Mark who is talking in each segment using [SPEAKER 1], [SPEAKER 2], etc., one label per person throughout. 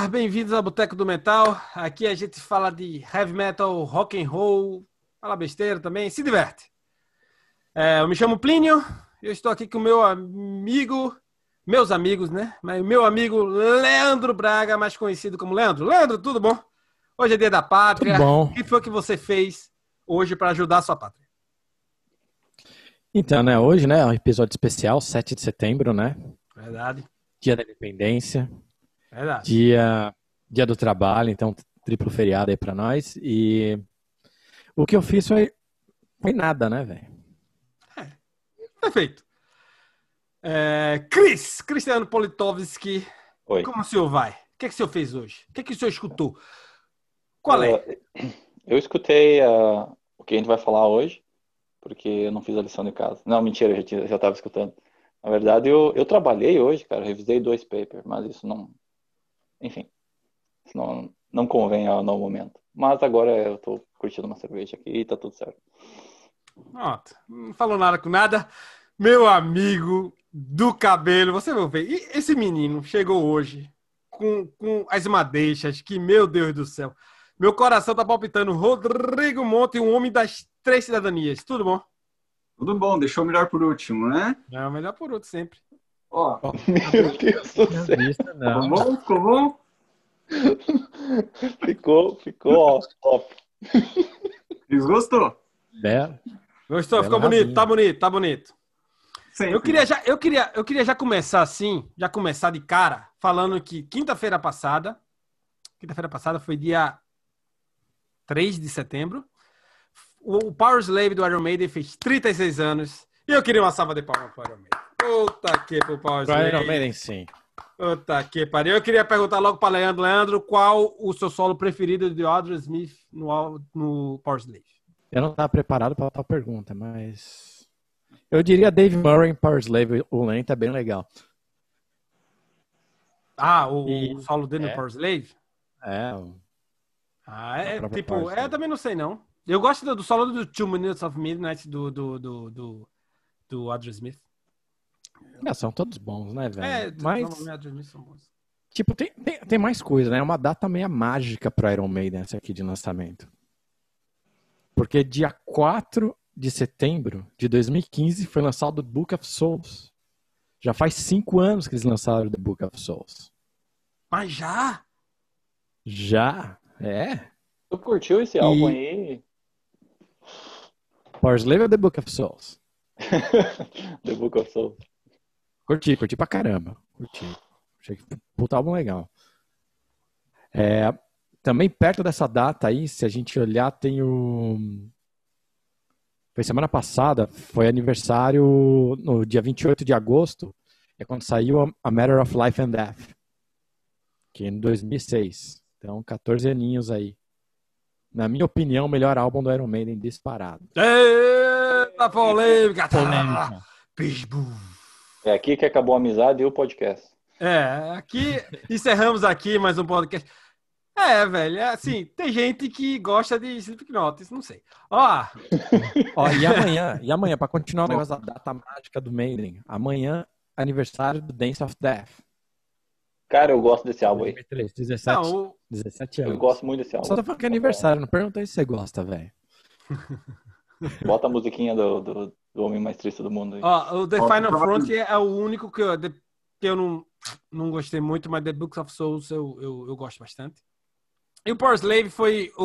[SPEAKER 1] Olá, bem-vindos ao Boteco do Metal. Aqui a gente fala de heavy metal, rock and roll, fala besteira também, se diverte. É, eu me chamo Plínio, eu estou aqui com o meu amigo, meus amigos, né? Mas meu amigo Leandro Braga, mais conhecido como Leandro. Leandro, tudo bom? Hoje é dia da pátria.
[SPEAKER 2] Tudo bom.
[SPEAKER 1] O que foi que você fez hoje para ajudar a sua pátria?
[SPEAKER 2] Então, né, hoje, né, é um episódio especial, 7 de setembro, né?
[SPEAKER 1] Verdade.
[SPEAKER 2] Dia da Independência.
[SPEAKER 1] Verdade.
[SPEAKER 2] Dia, dia do trabalho, então triplo feriado aí pra nós. E o que eu fiz foi, foi nada, né, velho?
[SPEAKER 1] Perfeito. É, Cris, Cristiano Politovski,
[SPEAKER 3] Oi.
[SPEAKER 1] como o senhor vai? O que, é que o senhor fez hoje? O que, é que o senhor escutou? Qual é?
[SPEAKER 3] Uh, Eu escutei uh, o que a gente vai falar hoje, porque eu não fiz a lição de casa. Não, mentira, eu já, tinha, já tava escutando. Na verdade, eu, eu trabalhei hoje, cara, revisei dois papers, mas isso não. Enfim, não, não convém ao no momento. Mas agora eu tô curtindo uma cerveja aqui e tá tudo certo.
[SPEAKER 1] Pronto, não falou nada com nada. Meu amigo do cabelo, você vai ver. E esse menino chegou hoje com, com as madeixas, que meu Deus do céu. Meu coração tá palpitando. Rodrigo Monte, um homem das três cidadanias. Tudo bom?
[SPEAKER 4] Tudo bom, deixou o melhor por último, né?
[SPEAKER 1] É o melhor por outro sempre.
[SPEAKER 4] Ó,
[SPEAKER 3] Meu Deus do céu.
[SPEAKER 2] vista,
[SPEAKER 4] ficou
[SPEAKER 2] não.
[SPEAKER 4] bom? Ficou bom?
[SPEAKER 3] Ficou, ficou ó, top.
[SPEAKER 4] Gostou?
[SPEAKER 2] Belo.
[SPEAKER 1] Gostou?
[SPEAKER 2] Bela
[SPEAKER 1] Ficou bonito, tá bonito, tá bonito.
[SPEAKER 4] Sempre.
[SPEAKER 1] Eu queria, já, eu, queria, eu queria já começar assim, já começar de cara, falando que quinta-feira passada, quinta-feira passada foi dia 3 de setembro, o, o Power Slave do Iron Maiden fez 36 anos, e eu queria uma salva de palmas pro Iron Maiden. Puta que pro Power
[SPEAKER 2] Pro
[SPEAKER 1] Slave.
[SPEAKER 2] Iron Maiden, sim.
[SPEAKER 1] Puta que pariu. Eu queria perguntar logo para Leandro. Leandro, qual o seu solo preferido de Audrey Smith no, no Power Slave?
[SPEAKER 2] Eu não estava preparado para tal pergunta, mas. Eu diria Dave Murray em Power Slave, o lento é bem legal.
[SPEAKER 1] Ah, o,
[SPEAKER 2] E-
[SPEAKER 1] o solo dele no
[SPEAKER 2] é.
[SPEAKER 1] Power Slave?
[SPEAKER 2] É, o-
[SPEAKER 1] Ah, é tipo, é, também não sei não. Eu gosto do, do solo do Two Minutes of Midnight do, do, do, do, do Audrey Smith.
[SPEAKER 2] É, são todos bons, né, velho?
[SPEAKER 1] É,
[SPEAKER 2] mas, tipo, tem, tem, tem mais coisa, né? É uma data meio mágica pro Iron Maiden essa aqui de lançamento. Porque dia 4 de setembro de 2015 foi lançado o Book of Souls. Já faz cinco anos que eles lançaram The Book of Souls.
[SPEAKER 1] Mas já?
[SPEAKER 2] Já? É?
[SPEAKER 3] Tu curtiu esse
[SPEAKER 2] E-
[SPEAKER 3] álbum aí?
[SPEAKER 2] Power Slave ou The Book of Souls?
[SPEAKER 3] The Book of Souls.
[SPEAKER 2] Curti, curti pra caramba. Curti. Achei que foi um puta álbum legal. É, também perto dessa data aí, se a gente olhar, tem o. Foi semana passada, foi aniversário no dia 28 de agosto, é quando saiu a- Matter of Life and Death, que é em 2006. Então, 14 aninhos aí. Na minha opinião, o melhor álbum do Iron Maiden disparado.
[SPEAKER 1] Eita, polêmica!
[SPEAKER 2] Polêmica.
[SPEAKER 1] Pitbull.
[SPEAKER 3] É aqui que acabou a amizade e o podcast.
[SPEAKER 1] É, aqui encerramos aqui mais um podcast. É, velho, é assim, tem gente que gosta de Slipknot, isso não sei. Ó,
[SPEAKER 2] Ó, e amanhã, e amanhã, pra continuar o negócio da data mágica do Maiden, amanhã, aniversário do Dance of Death.
[SPEAKER 3] Cara, eu gosto desse álbum aí.
[SPEAKER 2] 2003, 17,
[SPEAKER 1] não, o-
[SPEAKER 2] 17
[SPEAKER 3] Eu
[SPEAKER 2] anos.
[SPEAKER 3] gosto muito desse álbum.
[SPEAKER 2] Só tô falando que é aniversário, não pergunta aí se você gosta, velho.
[SPEAKER 3] Bota a musiquinha do, do, do homem mais triste do mundo aí.
[SPEAKER 1] Ó, o The
[SPEAKER 4] Ó,
[SPEAKER 1] Final
[SPEAKER 4] tava-
[SPEAKER 1] Frontier é o único que eu, que eu não, não gostei muito, mas The Books of Souls eu, eu, eu gosto bastante. E o Power Slave foi o,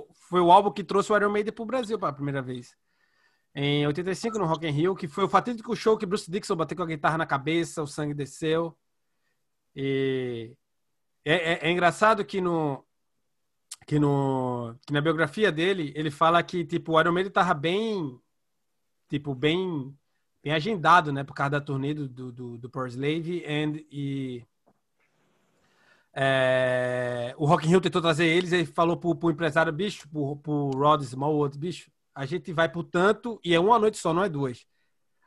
[SPEAKER 1] o, foi o álbum que trouxe o Iron Maiden pro Brasil pela primeira vez. Em 85, no Rock in Rio, que foi o fatídico show que Bruce Dixon bateu com a guitarra na cabeça, o sangue desceu. E é, é- é engraçado que no, que no que na biografia dele, ele fala que tipo, o Iron Maiden tava bem tipo, bem, bem agendado, né? Por causa da turnê do, do, do, Power Slave and, e é, o Rock in Rio tentou trazer eles, ele falou pro, pro empresário, bicho, pro, pro Rod Smallwood, bicho, a gente vai por tanto, e é uma noite só, não é duas.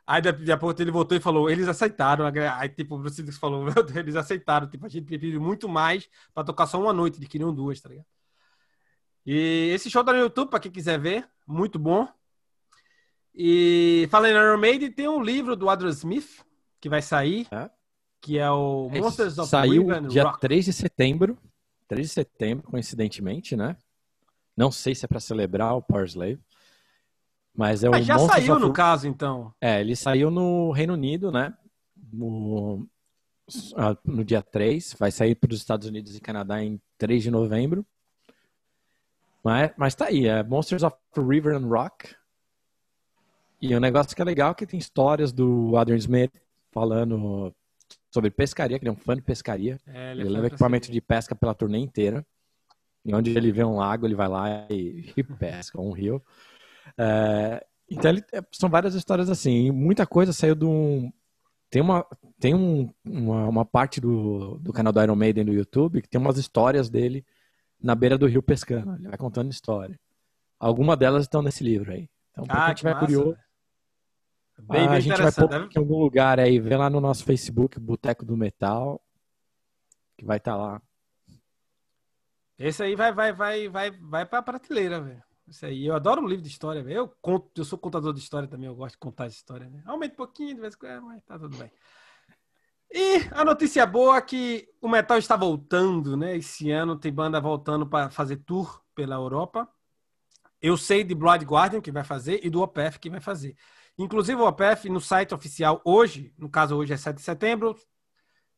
[SPEAKER 1] Aí daqui a pouco ele voltou e falou, eles aceitaram. Aí tipo, o Bruce falou, meu Deus, eles aceitaram. Tipo, a gente pediu muito mais pra tocar só uma noite, eles queriam duas, tá ligado? E esse show tá no YouTube, pra quem quiser ver, muito bom. E falando em Iron Maiden, tem um livro do Adrian Smith, que vai sair,
[SPEAKER 2] É?
[SPEAKER 1] que é o Monsters of
[SPEAKER 2] Saiu dia
[SPEAKER 1] Rock.
[SPEAKER 2] 3 de setembro. 3 de setembro, coincidentemente, né? Não sei se é pra celebrar o Power Slave. Mas é o
[SPEAKER 1] Ah, já
[SPEAKER 2] Monsters
[SPEAKER 1] saiu
[SPEAKER 2] of
[SPEAKER 1] no caso, então.
[SPEAKER 2] É, ele saiu no Reino Unido, né? No, ah, no dia 3. Vai sair para os Estados Unidos e Canadá em 3 de novembro. Mas, mas tá aí, é Monsters of River and Rock. E o negócio que é legal é que tem histórias do Adrian Smith falando sobre pescaria, que ele é um fã de pescaria.
[SPEAKER 1] É,
[SPEAKER 2] Ele,
[SPEAKER 1] foi
[SPEAKER 2] leva
[SPEAKER 1] pra
[SPEAKER 2] equipamento de pesca pela turnê inteira. E onde ele vê um lago, ele vai lá e, e pesca, um rio. É, então, ele- é, são várias histórias assim. E muita coisa saiu de um. Tem uma, tem um, uma, uma parte do, do canal do Iron Maiden do YouTube que tem umas histórias dele na beira do rio pescando. Ele vai contando história. Algumas delas estão nesse livro aí. Então, pra
[SPEAKER 1] Ah,
[SPEAKER 2] quem
[SPEAKER 1] que
[SPEAKER 2] tiver
[SPEAKER 1] massa,
[SPEAKER 2] curioso,
[SPEAKER 1] Bem,
[SPEAKER 2] a
[SPEAKER 1] bem
[SPEAKER 2] gente vai pôr
[SPEAKER 1] Deve-
[SPEAKER 2] em algum lugar aí, vê lá no nosso Facebook, Boteco do Metal, que vai estar lá.
[SPEAKER 1] Esse aí vai, vai, vai, vai, vai pra prateleira, velho. Isso aí. Eu adoro um livro de história, velho. Eu conto, eu sou contador de história também, eu gosto de contar essa história, né? Aumenta um pouquinho de vez em quando, mas tá tudo bem. E a notícia boa é que o metal está voltando, né? Esse ano tem banda voltando para fazer tour pela Europa. Eu sei de Blood Guardian que vai fazer e do OPF que vai fazer. Inclusive o OPF no site oficial hoje, no caso hoje é 7 de setembro,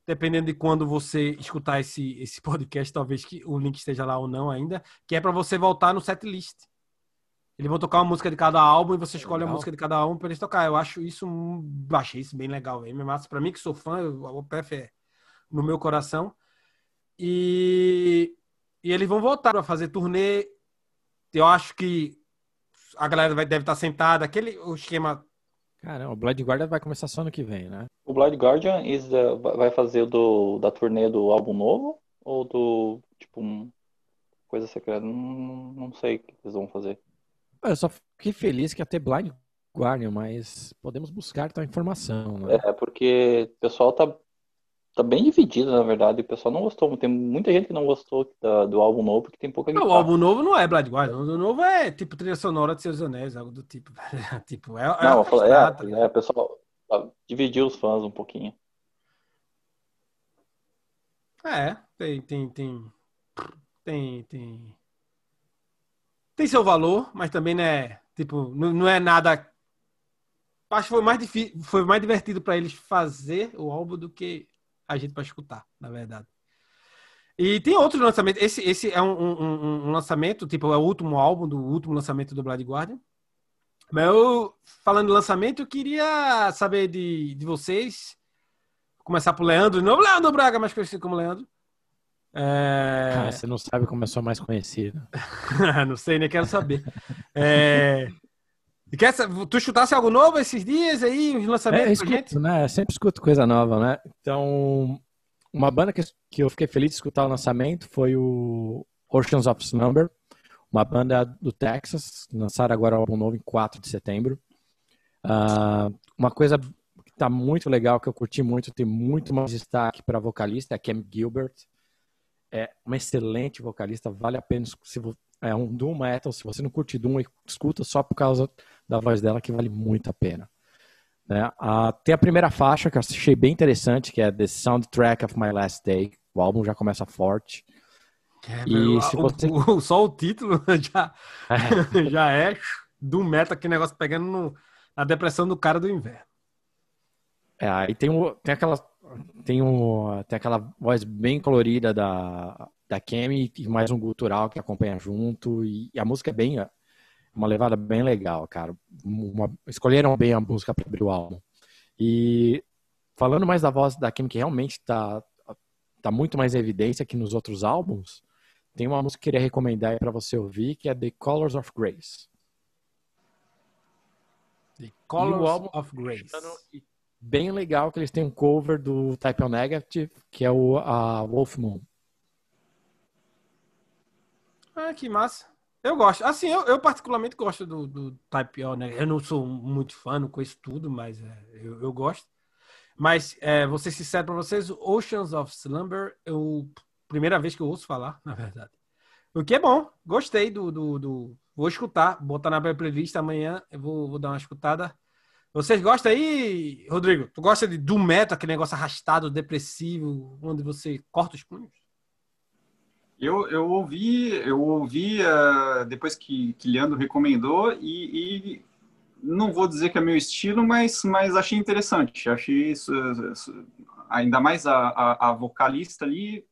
[SPEAKER 1] dependendo de quando você escutar esse, esse podcast, talvez que o link esteja lá ou não ainda, que é para você voltar no setlist. Eles vão tocar uma música de cada álbum e você escolhe a
[SPEAKER 2] Legal.
[SPEAKER 1] música de cada álbum para eles tocar. Eu acho isso, achei isso bem legal, velho. Massa para mim que sou fã, o OPF é no meu coração. E, e eles vão voltar para fazer turnê. Eu acho que a galera vai, deve estar sentada, aquele o esquema
[SPEAKER 2] Caramba, o Blood Guardian vai começar só ano que vem, né?
[SPEAKER 3] O Blind Guardian the- vai fazer o do, da turnê do álbum novo? Ou do, tipo, um, coisa secreta? Não, não não sei o que eles vão fazer.
[SPEAKER 2] Eu só fiquei feliz que ia ter Blind Guardian, mas podemos buscar tal informação, né?
[SPEAKER 3] É, porque o pessoal tá, tá bem dividido, na verdade. O pessoal não gostou. Tem muita gente que não gostou da- do álbum novo porque tem pouca
[SPEAKER 1] Não, o
[SPEAKER 3] guitarra.
[SPEAKER 1] álbum novo não é Blood Guardian. O álbum novo é tipo trilha sonora de Seus Anéis, algo do tipo. tipo, é, é
[SPEAKER 3] Não,
[SPEAKER 1] tá
[SPEAKER 3] é, é, o pessoal ah, dividiu os fãs um pouquinho.
[SPEAKER 1] É, tem, tem, tem, tem, tem, tem seu valor, mas também né, tipo, não, não é nada. Acho que foi mais difícil, foi mais divertido para eles fazer o álbum do que a gente para escutar, na verdade. E tem outros lançamentos. Esse, esse é um, um- um- lançamento, tipo, é o último álbum do último lançamento do Blood Guardian. Mas eu, falando de lançamento, eu queria saber de, de vocês. Começar pro Leandro novo. Leandro Braga, mais conhecido como Leandro. É...
[SPEAKER 2] Você não sabe como eu sou mais conhecido.
[SPEAKER 1] não sei, nem quero saber. É... e Quer, tu escutasse algo novo esses dias aí, os
[SPEAKER 2] É,
[SPEAKER 1] lançamentos gente?
[SPEAKER 2] escuto, né? Eu sempre escuto coisa nova, né? Então, uma banda que, que eu fiquei feliz de escutar o lançamento foi o Oceans of Slumber, uma banda do Texas, lançaram agora o álbum novo em 4 de setembro. Ah, uma coisa que tá muito legal, que eu curti muito, tem muito mais destaque para vocalista, é a Cam Gilbert. É uma excelente vocalista, vale a pena. Se é um Doom Metal, se você não curte Doom, escuta só por causa da voz dela, que vale muito a pena. Né? Ah, tem a primeira faixa que eu achei bem interessante, que é The Soundtrack of My Last Day. O álbum já começa forte.
[SPEAKER 1] É,
[SPEAKER 2] E se
[SPEAKER 1] o-
[SPEAKER 2] você-
[SPEAKER 1] o- só o título já, já é do meta, que negócio pegando no- na depressão do cara do inverno.
[SPEAKER 2] É, aí tem, o, tem, aquela, tem, o, tem aquela voz bem colorida da, da Kemi e mais um gutural que acompanha junto. E, a música é bem. Uma levada bem legal, cara. Uma- escolheram bem a música para abrir o álbum. E falando mais da voz da Kemi, que realmente tá, tá muito mais em evidência que nos outros álbuns, tem uma música que eu queria recomendar para você ouvir, que é The Colors of Grace.
[SPEAKER 1] The Colors
[SPEAKER 2] álbum
[SPEAKER 1] of Grace.
[SPEAKER 2] E Bem legal que eles têm um cover do Type O Negative, que é o a Wolf Moon.
[SPEAKER 1] Ah, que massa. Eu gosto. Assim, eu, eu particularmente gosto do, do Type O, né? Eu não sou muito fã, não conheço tudo, mas é, eu, eu gosto. Mas, é, vou ser sincero pra vocês, Oceans of Slumber, eu primeira vez que eu ouço falar, na verdade. O que é bom, gostei do, do, do- Vou escutar, botar na minha playlist amanhã, eu vou, vou dar uma escutada. Vocês gostam aí, Rodrigo? Tu gosta de do metal, aquele negócio arrastado, depressivo, onde você corta os punhos?
[SPEAKER 4] Eu, eu ouvi, eu ouvi uh, depois que, que Leandro recomendou e, e, não vou dizer que é meu estilo, mas, mas achei interessante. Achei isso, isso ainda mais a, a, a, vocalista ali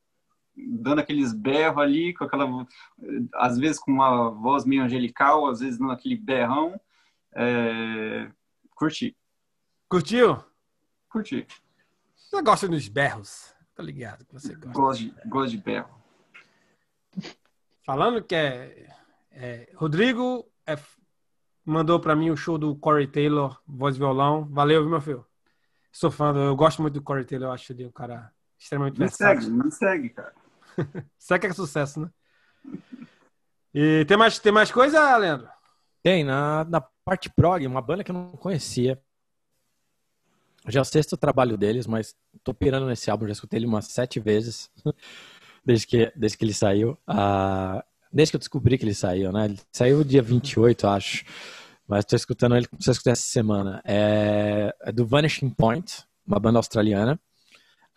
[SPEAKER 4] dando aqueles berros ali, com aquela, às vezes com uma voz meio angelical, às vezes dando aquele berrão. É, curti.
[SPEAKER 1] Curtiu?
[SPEAKER 4] Curti.
[SPEAKER 1] Você gosta dos berros? Tá ligado que você gosta.
[SPEAKER 4] Gosto de, gosto de berro.
[SPEAKER 1] Falando que é, é Rodrigo é, mandou para mim o show do Corey Taylor, voz e violão. Valeu, viu, meu filho? Sou fã, do, eu gosto muito do Corey Taylor, eu acho ele um cara extremamente
[SPEAKER 4] me versátil. segue, me segue, cara.
[SPEAKER 1] Segue que é sucesso, né? E tem mais, tem mais coisa, Leandro?
[SPEAKER 2] Tem, na, na parte prog, uma banda que eu não conhecia. Já é o sexto trabalho deles, mas tô pirando nesse álbum, já escutei ele umas sete vezes. desde que, desde que ele saiu. Uh, desde que eu descobri que ele saiu, né? Ele saiu dia 28, acho. Mas estou escutando ele, comecei a essa semana. É, é, do Vanishing Point, uma banda australiana,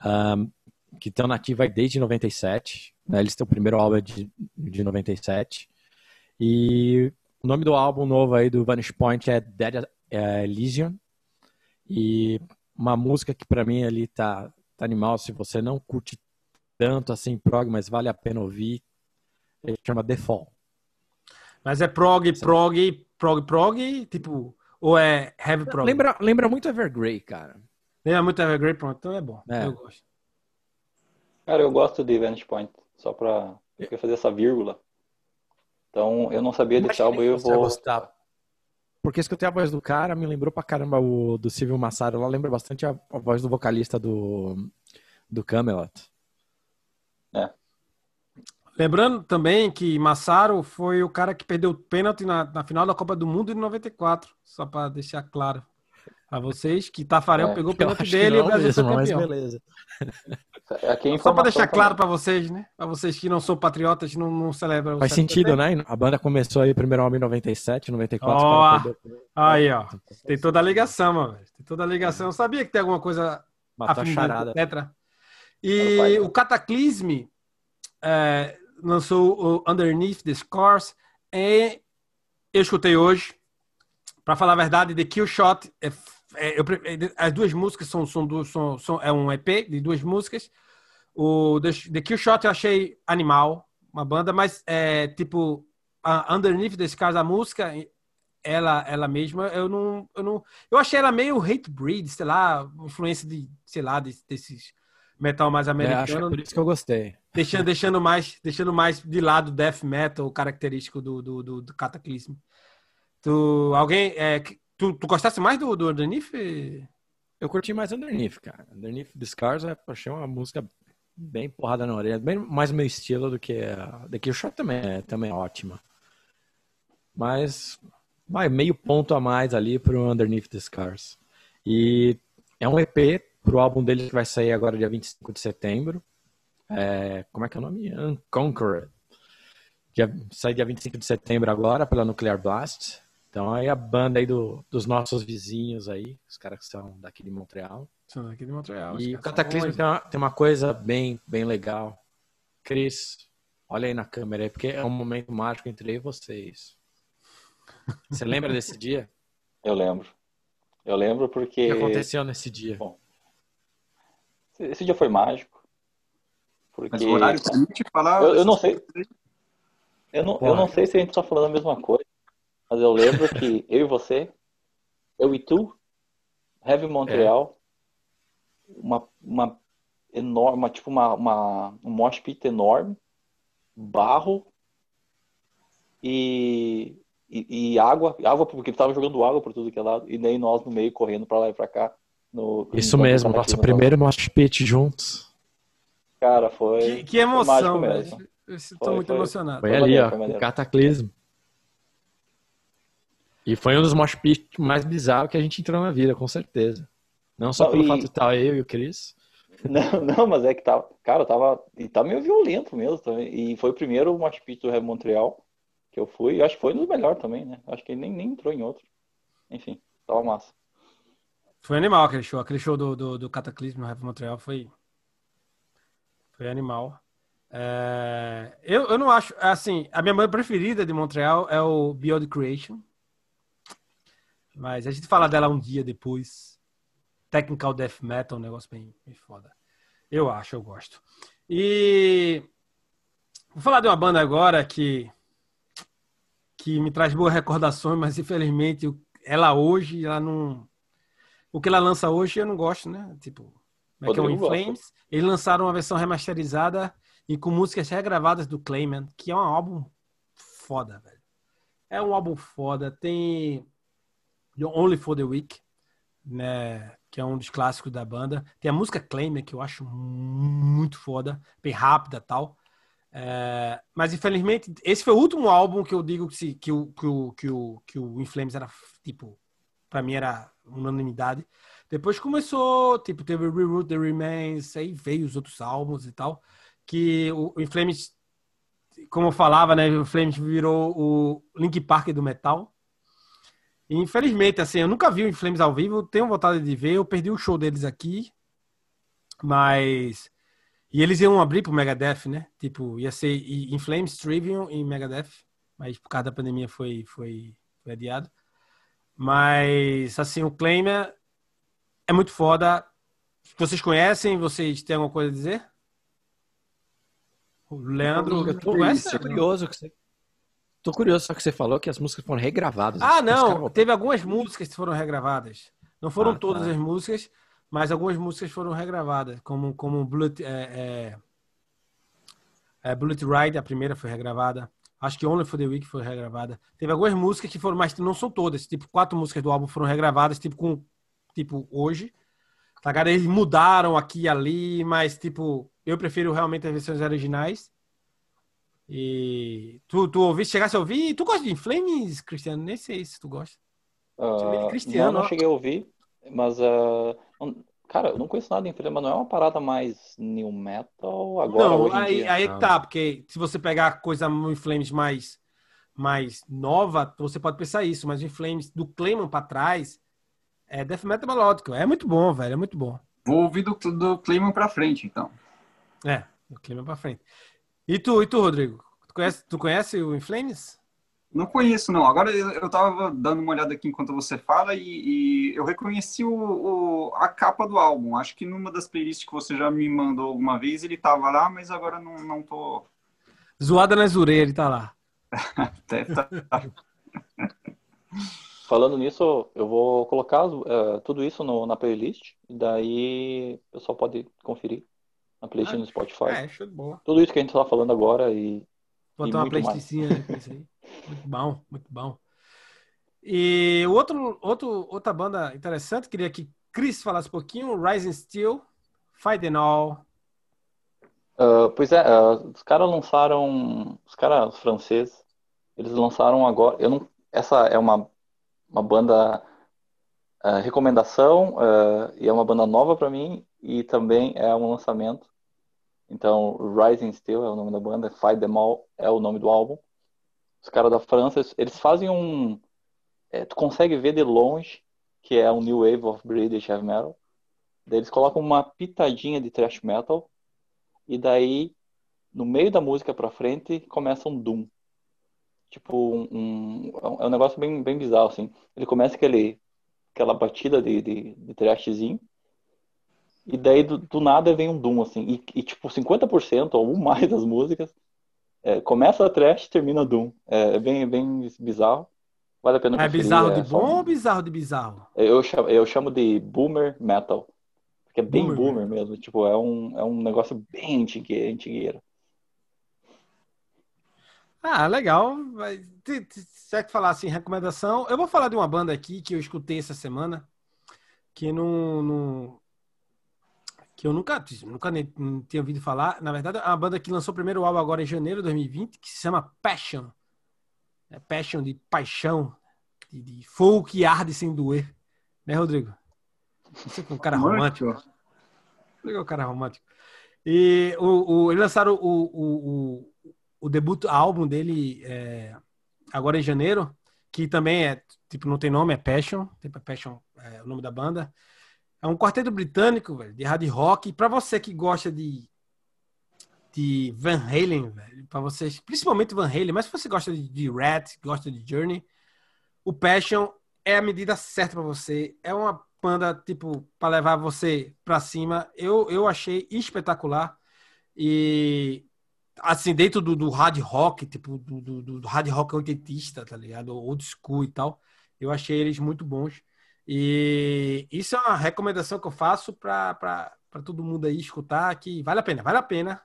[SPEAKER 2] um, que estão nativa desde 97. Né? Eles têm o primeiro álbum de, de 97. E o nome do álbum novo aí do Vanishing Point é Dead é, Elysium. E uma música que para mim ali tá, tá animal. Se você não curte tanto assim prog, mas vale a pena ouvir. Ele chama The Fall.
[SPEAKER 1] Mas é prog, prog, prog, prog, tipo, ou é heavy prog?
[SPEAKER 2] Lembra, lembra muito Evergrey, cara.
[SPEAKER 1] Lembra muito Evergrey, pronto, então é bom. É. Eu gosto.
[SPEAKER 3] Cara, eu gosto de Vantage Point, só pra eu fazer essa vírgula. Então, eu não sabia desse álbum e eu vou... Gostar.
[SPEAKER 2] Porque escutei a voz do cara, me lembrou pra caramba o do Silvio Massaro. Lá lembra bastante a, a voz do vocalista do, do Camelot.
[SPEAKER 3] É.
[SPEAKER 1] Lembrando também que Massaro foi o cara que perdeu o pênalti na, na final da Copa do Mundo de 94, só para deixar claro a vocês que Tafarel é, pegou o pênalti dele e o Brasil mesmo, foi campeão. beleza.
[SPEAKER 3] É
[SPEAKER 1] só para deixar claro para vocês, né? Para vocês que não são patriotas, não, não celebram.
[SPEAKER 2] Faz sentido, né? A banda começou aí primeiro homem em 97, 94.
[SPEAKER 1] Oh, aí, ó. Tem toda a ligação, mano. Tem toda a ligação. Eu sabia que tem alguma coisa
[SPEAKER 2] Matou a charada.
[SPEAKER 1] Tetra. E o Cataclysme é, lançou o Underneath the Scars e eu escutei hoje. Para falar a verdade, The Kill Shot, é, é, eu, é, as duas músicas são, são, são, são, é um EP de duas músicas. O The, the Kill Shot eu achei animal, uma banda, mas é tipo a Underneath the Scars, a música, ela, ela mesma, eu não, eu não, eu achei ela meio hate breed, sei lá, influência de, sei lá, desses metal mais americano. É, acho que é
[SPEAKER 2] por isso que eu gostei.
[SPEAKER 1] Deixando, deixando, mais, deixando mais de lado death metal característico do, do, do, do Cataclysm. Tu, alguém, é, tu, tu gostasse mais do, do Underneath?
[SPEAKER 2] Eu curti mais Underneath, cara. Underneath the Scars, eu achei uma música bem porrada na orelha, bem mais meu estilo do que daqui o Shot também é, também é ótima. Mas vai meio ponto a mais ali pro Underneath the Scars. E é um EP pro álbum dele que vai sair agora dia 25 de setembro. É, como é que é o nome? Unconquered. Dia, sai dia 25 de setembro agora pela Nuclear Blast. Então aí a banda aí do, dos nossos vizinhos aí, os caras que são daqui de Montreal.
[SPEAKER 1] São daqui de Montreal.
[SPEAKER 2] E o Cataclismo tem uma, tem uma coisa bem, bem legal. Cris, olha aí na câmera aí, porque é um momento mágico entre eu e vocês. Você lembra desse dia?
[SPEAKER 3] Eu lembro. Eu lembro porque.
[SPEAKER 2] O que aconteceu nesse dia? Bom,
[SPEAKER 3] esse dia foi mágico. Porque...
[SPEAKER 4] Mas o horário permite falar.
[SPEAKER 3] Eu, eu não sei. Eu não, eu não sei se a gente está falando a mesma coisa, mas eu lembro que eu e você, eu e tu, Heavy Montreal, é. uma, uma enorme, tipo uma, uma, um mosh pit enorme, barro e, e, e água, água porque tava jogando água por tudo que é lado, e nem nós no meio correndo para lá e para cá. No,
[SPEAKER 2] Isso no mesmo, nosso primeiro mosh pit juntos.
[SPEAKER 3] Cara, foi.
[SPEAKER 1] Que, que emoção, velho. Estou muito foi, emocionado.
[SPEAKER 2] Foi, foi ali, ó, o cataclismo. E foi um dos mosh pits mais bizarros que a gente entrou na vida, com certeza. Não só não, pelo e... fato de estar eu e o Cris.
[SPEAKER 3] Não, não, mas é que tava. Cara, tava. E tá meio violento mesmo também. E foi o primeiro mosh pit do Red Montreal que eu fui. E acho que foi um dos melhores também, né? Acho que ele nem, nem entrou em outro. Enfim, tava massa.
[SPEAKER 1] Foi animal aquele show. Aquele show do, do, do Cataclismo no Heavy Montreal foi. Foi animal. É, eu, eu não acho. Assim, a minha banda preferida de Montreal é o Beyond Creation. Mas a gente fala dela um dia depois. Technical Death Metal, um negócio bem, bem foda. Eu acho, eu gosto. E vou falar de uma banda agora que que me traz boas recordações, mas infelizmente ela hoje, ela não o que ela lança hoje eu não gosto, né? Tipo, é que é o In Flames. Eles lançaram uma versão remasterizada e com músicas regravadas do Clayman, que é um álbum foda, velho. É um álbum foda. Tem Only for the Week, né? Que é um dos clássicos da banda. Tem a música Clayman, que eu acho muito foda, bem rápida tal. É, mas infelizmente, esse foi o último álbum que eu digo que, se, que, o, que, o, que, o, que o In Flames era tipo, pra mim era unanimidade. Depois começou, tipo, teve Reroute The Remains, aí veio os outros álbuns e tal que o, o Inflames, como eu falava, né, o Inflames virou o Link Park do metal. E, infelizmente, assim, eu nunca vi o Inflames ao vivo, tenho vontade de ver, eu perdi o show deles aqui, mas e eles iam abrir pro Megadeth, né? Tipo, ia ser Inflames, Trivium e Megadeth, mas por causa da pandemia foi foi, foi adiado. Mas assim, o Claim é, é muito foda. Vocês conhecem? Vocês têm alguma coisa a dizer?
[SPEAKER 2] O Leandro, eu tô, tô curioso que você Tô curioso só que você falou que as músicas foram regravadas.
[SPEAKER 1] Ah, não. Teve algumas músicas que foram regravadas. Não foram ah, todas tá. as músicas, mas algumas músicas foram regravadas. Como, como Bullet, é, é, é, Bullet Ride, a primeira foi regravada. Acho que Only for the Week foi regravada. Teve algumas músicas que foram, mas não são todas. Tipo, quatro músicas do álbum foram regravadas, tipo, com, tipo hoje. Tá, cara? Eles mudaram aqui e ali, mas, tipo, eu prefiro realmente as versões originais. E tu, tu ouviste, chegasse a ouvir? Tu gosta de Flames, Cristiano? Nem sei se tu gosta.
[SPEAKER 3] Uh, Cristiano, não, não cheguei a ouvir, mas uh, cara, eu não conheço nada em Flames, mas não é uma parada mais new metal agora
[SPEAKER 1] não, aí, aí é tá, porque se você pegar coisa em Flames mais mais nova, você pode pensar isso, mas em Flames do Clayman para trás é death metal melódico, é muito bom, velho, é muito bom.
[SPEAKER 4] Vou ouvir do, do Clayman para frente, então.
[SPEAKER 1] É, o clima pra frente. E tu, e tu, Rodrigo? Tu conhece, tu conhece o Inflames?
[SPEAKER 4] Não conheço, não. Agora eu tava dando uma olhada aqui enquanto você fala e, e eu reconheci o, o, a capa do álbum. Acho que numa das playlists que você já me mandou alguma vez ele tava lá, mas agora não, não tô.
[SPEAKER 1] Zoada na Zurei, ele tá lá.
[SPEAKER 3] tá. Falando nisso, eu vou colocar uh, tudo isso no, na playlist, e daí o pessoal pode conferir na playlist ah, no Spotify. É, show de bola. Tudo isso que a gente tá falando agora e.
[SPEAKER 1] Botar uma playlistinha né, isso aí. Muito bom, muito bom. E outro, outro, outra banda interessante, queria que Chris falasse um pouquinho, Rising Steel, Fight and All.
[SPEAKER 3] Uh, pois é, uh, os caras lançaram, os caras franceses, eles lançaram agora, eu não, essa é uma, uma banda uh, recomendação e é uma banda nova para mim e também é um lançamento. Então, Rising Steel é o nome da banda, Fight Them All é o nome do álbum. Os caras da França, eles fazem um. É, tu consegue ver de longe que é um New Wave of British Heavy Metal. Daí eles colocam uma pitadinha de thrash metal e daí no meio da música pra frente começa um doom. Tipo, um, um é um negócio bem, bem bizarro, assim. Ele começa aquele, aquela batida de, de, de trashzinho e daí, do, do, nada, vem um Doom, assim. E, e tipo, 50% ou mais das músicas é, começa a trash termina Doom. É, é bem, bem bizarro. Vale a pena
[SPEAKER 1] É bizarro de é, bom ou bizarro de bizarro?
[SPEAKER 3] Eu chamo, eu chamo de boomer metal. Porque é bem boomer, boomer mesmo. Tipo, é um, é um negócio bem antigueiro.
[SPEAKER 1] Ah, legal. Se é que falar assim, recomendação, eu vou falar de uma banda aqui que eu escutei essa semana, que não, não, que eu nunca, nunca nem, tinha ouvido falar. Na verdade, é uma banda que lançou o primeiro álbum agora em janeiro de 2020, que se chama Passion. É Passion de paixão, de, de fogo que arde sem doer. Né, Rodrigo? Você é um cara romântico. Rodrigo é um cara romântico. E o, o, eles lançaram o, o, o, o debut álbum dele é, agora em janeiro, que também é, tipo, não tem nome, é Passion, tipo, é Passion é o nome da banda. É um quarteto britânico, velho, de hard rock. Para você que gosta de de Van Halen, velho, para vocês, principalmente Van Halen, mas se você gosta de, de Rat, gosta de Journey, o Passion é a medida certa para você. É uma banda tipo para levar você para cima. Eu eu achei espetacular e assim dentro do, do hard rock, tipo do, do, do hard rock oitentista, tá ligado? Old school e tal. Eu achei eles muito bons. E isso é uma recomendação que eu faço para todo mundo aí escutar, que vale a pena, vale a pena.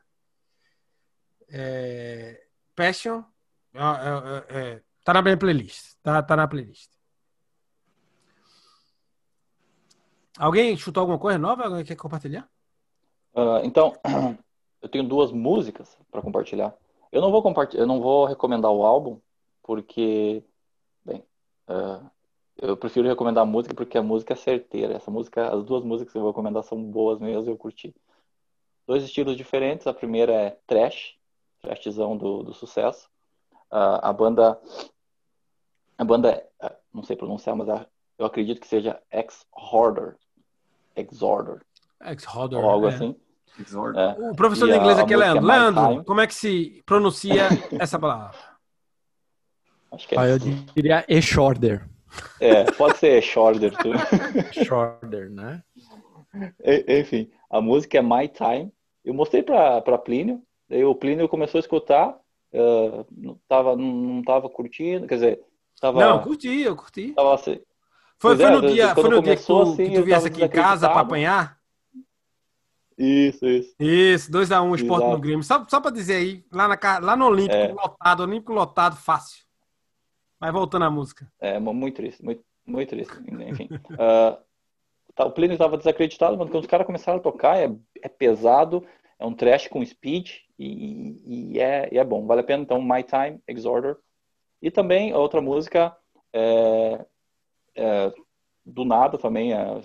[SPEAKER 1] É, Passion é, é, é, tá na minha playlist. Tá, tá na playlist. Alguém chutou alguma coisa nova? Alguém quer compartilhar?
[SPEAKER 3] Uh, então, eu tenho duas músicas para compartilhar. Eu não vou compartilhar, eu não vou recomendar o álbum porque, bem, uh, eu prefiro recomendar a música porque a música é certeira. Essa música, as duas músicas que eu vou recomendar são boas mesmo, eu curti. Dois estilos diferentes. A primeira é trash, trashzão do, do sucesso. Uh, a banda, a banda, uh, não sei pronunciar, mas a, eu acredito que seja Ex-Horder. Ex-Horder.
[SPEAKER 1] Ex-Horder.
[SPEAKER 3] Ou algo
[SPEAKER 1] é.
[SPEAKER 3] assim.
[SPEAKER 1] É. O professor de inglês aqui é Leandro.
[SPEAKER 3] é
[SPEAKER 1] Leandro, como é que se pronuncia essa palavra?
[SPEAKER 3] Acho que é
[SPEAKER 2] Ah, eu
[SPEAKER 3] assim.
[SPEAKER 2] diria E-Shorter.
[SPEAKER 3] É, pode ser Shorter.
[SPEAKER 2] Shorter, né?
[SPEAKER 3] Enfim, a música é My Time. Eu mostrei pra Plínio, daí o Plínio começou a escutar, ah, não, tava, não, tava curtindo, quer dizer, tava,
[SPEAKER 1] Não, curti, eu curti.
[SPEAKER 3] tava assim.
[SPEAKER 1] Foi, foi
[SPEAKER 3] é,
[SPEAKER 1] no dia, foi no dia que tu,
[SPEAKER 3] assim,
[SPEAKER 1] que tu viesse aqui em casa
[SPEAKER 3] desacreditado.
[SPEAKER 1] apanhar.
[SPEAKER 3] Isso, isso.
[SPEAKER 1] Isso, 2x1 um, esporte no
[SPEAKER 3] Exato.
[SPEAKER 1] Grêmio. Só, só pra dizer aí, lá, na, lá no Olímpico,
[SPEAKER 3] É.
[SPEAKER 1] lotado, Olímpico lotado, fácil. Mas voltando à música.
[SPEAKER 3] É mu- muito triste, muito, muito triste. Enfim. Ah, tá, o Plínio estava desacreditado, mas quando os caras começaram a tocar, é, é pesado, é um trash com speed e, e é, e é bom, vale a pena. Então, My Time, Exorder. E também outra música, é, é, do nada também, é,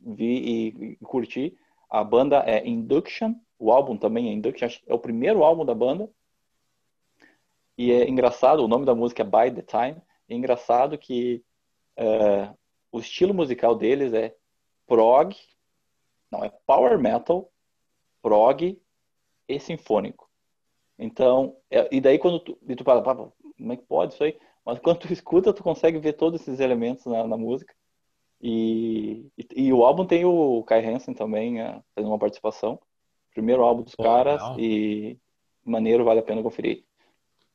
[SPEAKER 3] vi e, e curti. A banda é Induction, o álbum também é Induction, é o primeiro álbum da banda. E é engraçado, o nome da música é By the Time. É engraçado que é, o estilo musical deles é prog, não, é power metal, prog e sinfônico. Então, é- e daí quando tu, e tu fala, "Pá, como é que pode isso aí? Mas quando tu escuta, tu consegue ver todos esses elementos na, na música. E, e, e o álbum tem o Kai Hansen também é, fazendo uma participação. Primeiro álbum dos
[SPEAKER 2] Pô,
[SPEAKER 3] caras
[SPEAKER 2] legal.
[SPEAKER 3] e maneiro, vale a pena conferir.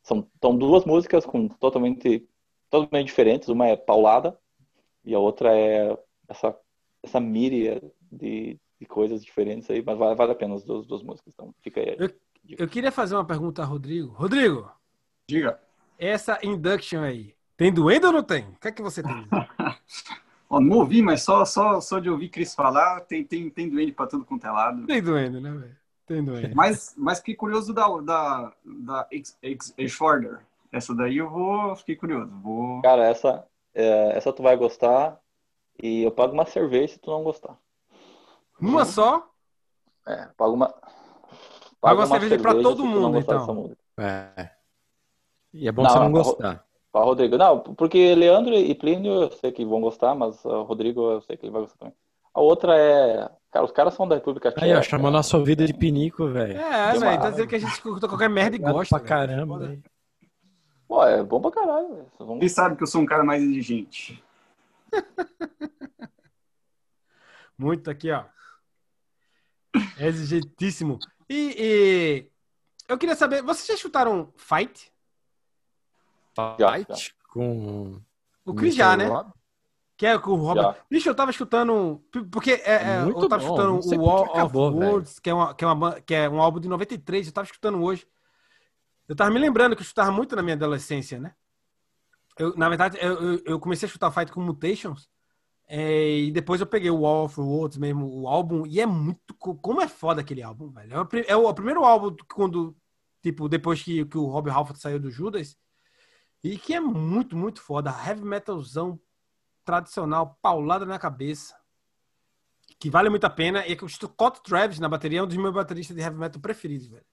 [SPEAKER 3] São, são duas músicas com totalmente, totalmente diferentes. Uma é paulada e a outra é essa, essa míria de, de coisas diferentes aí, mas vale, vale a pena as duas, duas músicas. Então fica aí.
[SPEAKER 1] Eu queria fazer uma pergunta a Rodrigo. Rodrigo,
[SPEAKER 4] Diga.
[SPEAKER 1] essa induction aí, tem doendo ou não tem? O que é que você tem?
[SPEAKER 4] Ó, não ouvi, mas só, só, só de ouvir Cris falar, tem, tem, tem doente pra tudo quanto é lado.
[SPEAKER 1] tem doendo, né, velho?
[SPEAKER 4] Mas, mas fiquei curioso da, da, da Exorder. Essa daí eu vou. Fiquei curioso. Vou.
[SPEAKER 3] Cara, essa, é, essa tu vai gostar e eu pago uma cerveja se tu não gostar.
[SPEAKER 1] Uma só?
[SPEAKER 3] É, pago uma.
[SPEAKER 1] Paga uma cerveja pra todo mundo, então.
[SPEAKER 2] É. E é bom
[SPEAKER 3] Não,
[SPEAKER 2] você não
[SPEAKER 3] não,
[SPEAKER 2] gostar.
[SPEAKER 3] Pra Rodrigo. Não, porque Leandro e Plínio eu sei que vão gostar, mas o Rodrigo eu sei que ele vai gostar também. A outra é. Cara, os caras são da República Tcheca.
[SPEAKER 2] Aí, ó, chamou nossa vida de pinico, velho.
[SPEAKER 1] É, velho. Tá dizendo que a gente escuta qualquer merda e gosta.
[SPEAKER 2] pra caramba, velho.
[SPEAKER 3] Pô, é bom pra caralho, velho.
[SPEAKER 4] Quem sabe que eu sou um cara mais exigente.
[SPEAKER 1] Muito aqui, ó. É exigentíssimo. E, e eu queria saber, vocês já escutaram Fight?
[SPEAKER 3] Já,
[SPEAKER 2] Fight com
[SPEAKER 1] O Chris já, né?
[SPEAKER 2] Rob.
[SPEAKER 1] Que é com o Robert.
[SPEAKER 3] Já.
[SPEAKER 1] Bicho, eu tava escutando. Porque é, é,
[SPEAKER 2] Muito
[SPEAKER 1] eu tava
[SPEAKER 2] bom,
[SPEAKER 1] escutando o Wall of
[SPEAKER 2] velho.
[SPEAKER 1] Words, que é, uma, que, é uma, que é um álbum de 93, eu tava escutando hoje. Eu tava me lembrando que eu escutava muito na minha adolescência, né? Eu, na verdade, eu, eu- eu comecei a escutar Fight com Mutations. é, e depois eu peguei o Wall of Words mesmo, o álbum, e é muito. co- Como é foda aquele álbum, velho. É o, pri- é o primeiro álbum quando. Tipo, depois que, que o Rob Halford saiu do Judas. E que é muito, muito foda. Heavy metalzão tradicional, paulada na cabeça. Que vale muito a pena. E é que o Scott Travis na bateria é um dos meus bateristas de heavy metal preferidos, velho.